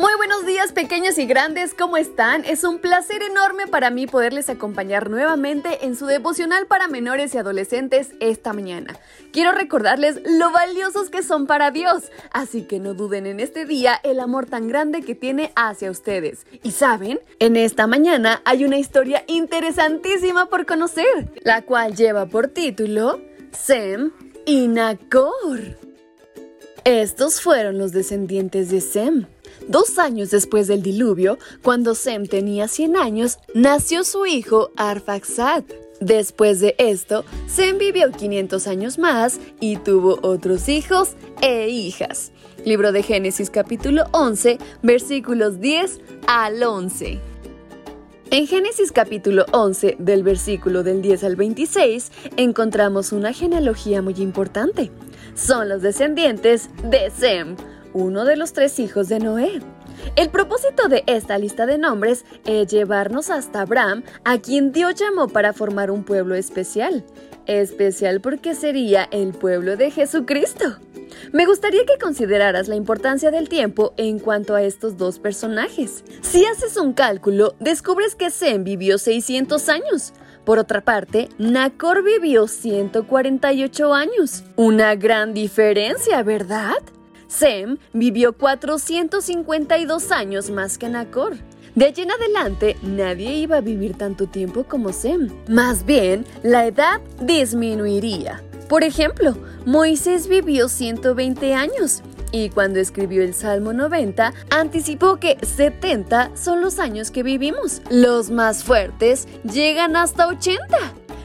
Muy buenos días pequeños y grandes, ¿cómo están? Es un placer enorme para mí poderles acompañar nuevamente en su devocional para menores y adolescentes esta mañana. Quiero recordarles lo valiosos que son para Dios, así que no duden en este día el amor tan grande que tiene hacia ustedes. Y saben, en esta mañana hay una historia interesantísima por conocer, la cual lleva por título Sem y Nacor. Estos fueron los descendientes de Sem. Dos años después del diluvio, cuando Sem tenía 100 años, nació su hijo Arfaxad. Después de esto, Sem vivió 500 años más y tuvo otros hijos e hijas. Libro de Génesis capítulo 11, versículos 10 al 11. En Génesis capítulo 11, del versículo del 10 al 26, encontramos una genealogía muy importante. Son los descendientes de Sem, uno de los tres hijos de Noé. El propósito de esta lista de nombres es llevarnos hasta Abraham, a quien Dios llamó para formar un pueblo especial. Especial porque sería el pueblo de Jesucristo. Me gustaría que consideraras la importancia del tiempo en cuanto a estos dos personajes. Si haces un cálculo, descubres que Sem vivió 600 años. Por otra parte, Nacor vivió 148 años. Una gran diferencia, ¿verdad? Sem vivió 452 años más que Nacor. De allí en adelante, nadie iba a vivir tanto tiempo como Sem. Más bien, la edad disminuiría. Por ejemplo, Moisés vivió 120 años y cuando escribió el Salmo 90, anticipó que 70 son los años que vivimos. Los más fuertes llegan hasta 80.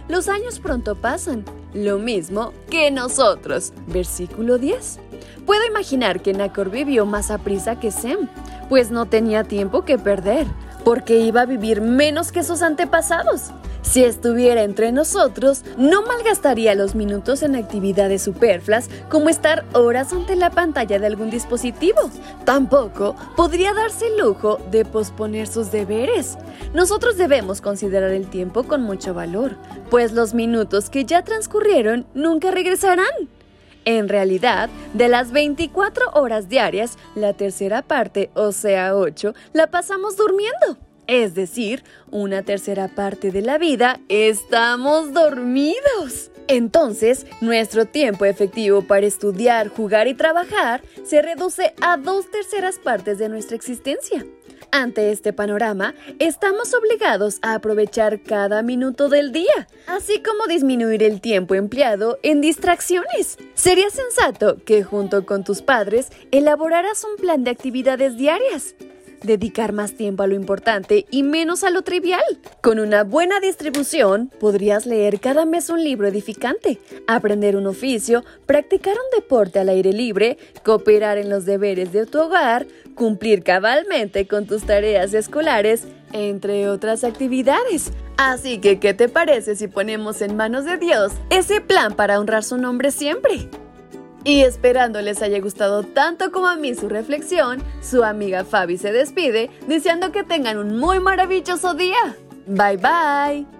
Los años pronto pasan, lo mismo que nosotros. Versículo 10. Puedo imaginar que Nacor vivió más a prisa que Sem, pues no tenía tiempo que perder, porque iba a vivir menos que sus antepasados. Si estuviera entre nosotros, no malgastaría los minutos en actividades superfluas como estar horas ante la pantalla de algún dispositivo. Tampoco podría darse el lujo de posponer sus deberes. Nosotros debemos considerar el tiempo con mucho valor, pues los minutos que ya transcurrieron nunca regresarán. En realidad, de las 24 horas diarias, la tercera parte, o sea 8, la pasamos durmiendo. Es decir, una tercera parte de la vida estamos dormidos. Entonces, nuestro tiempo efectivo para estudiar, jugar y trabajar se reduce a dos terceras partes de nuestra existencia. Ante este panorama, estamos obligados a aprovechar cada minuto del día, así como disminuir el tiempo empleado en distracciones. Sería sensato que junto con tus padres elaboraras un plan de actividades diarias dedicar más tiempo a lo importante y menos a lo trivial. Con una buena distribución, podrías leer cada mes un libro edificante, aprender un oficio, practicar un deporte al aire libre, cooperar en los deberes de tu hogar, cumplir cabalmente con tus tareas escolares, entre otras actividades. Así que, ¿qué te parece si ponemos en manos de Dios ese plan para honrar su nombre siempre? Y esperando les haya gustado tanto como a mí su reflexión, su amiga Fabi se despide deseando que tengan un muy maravilloso día. Bye bye.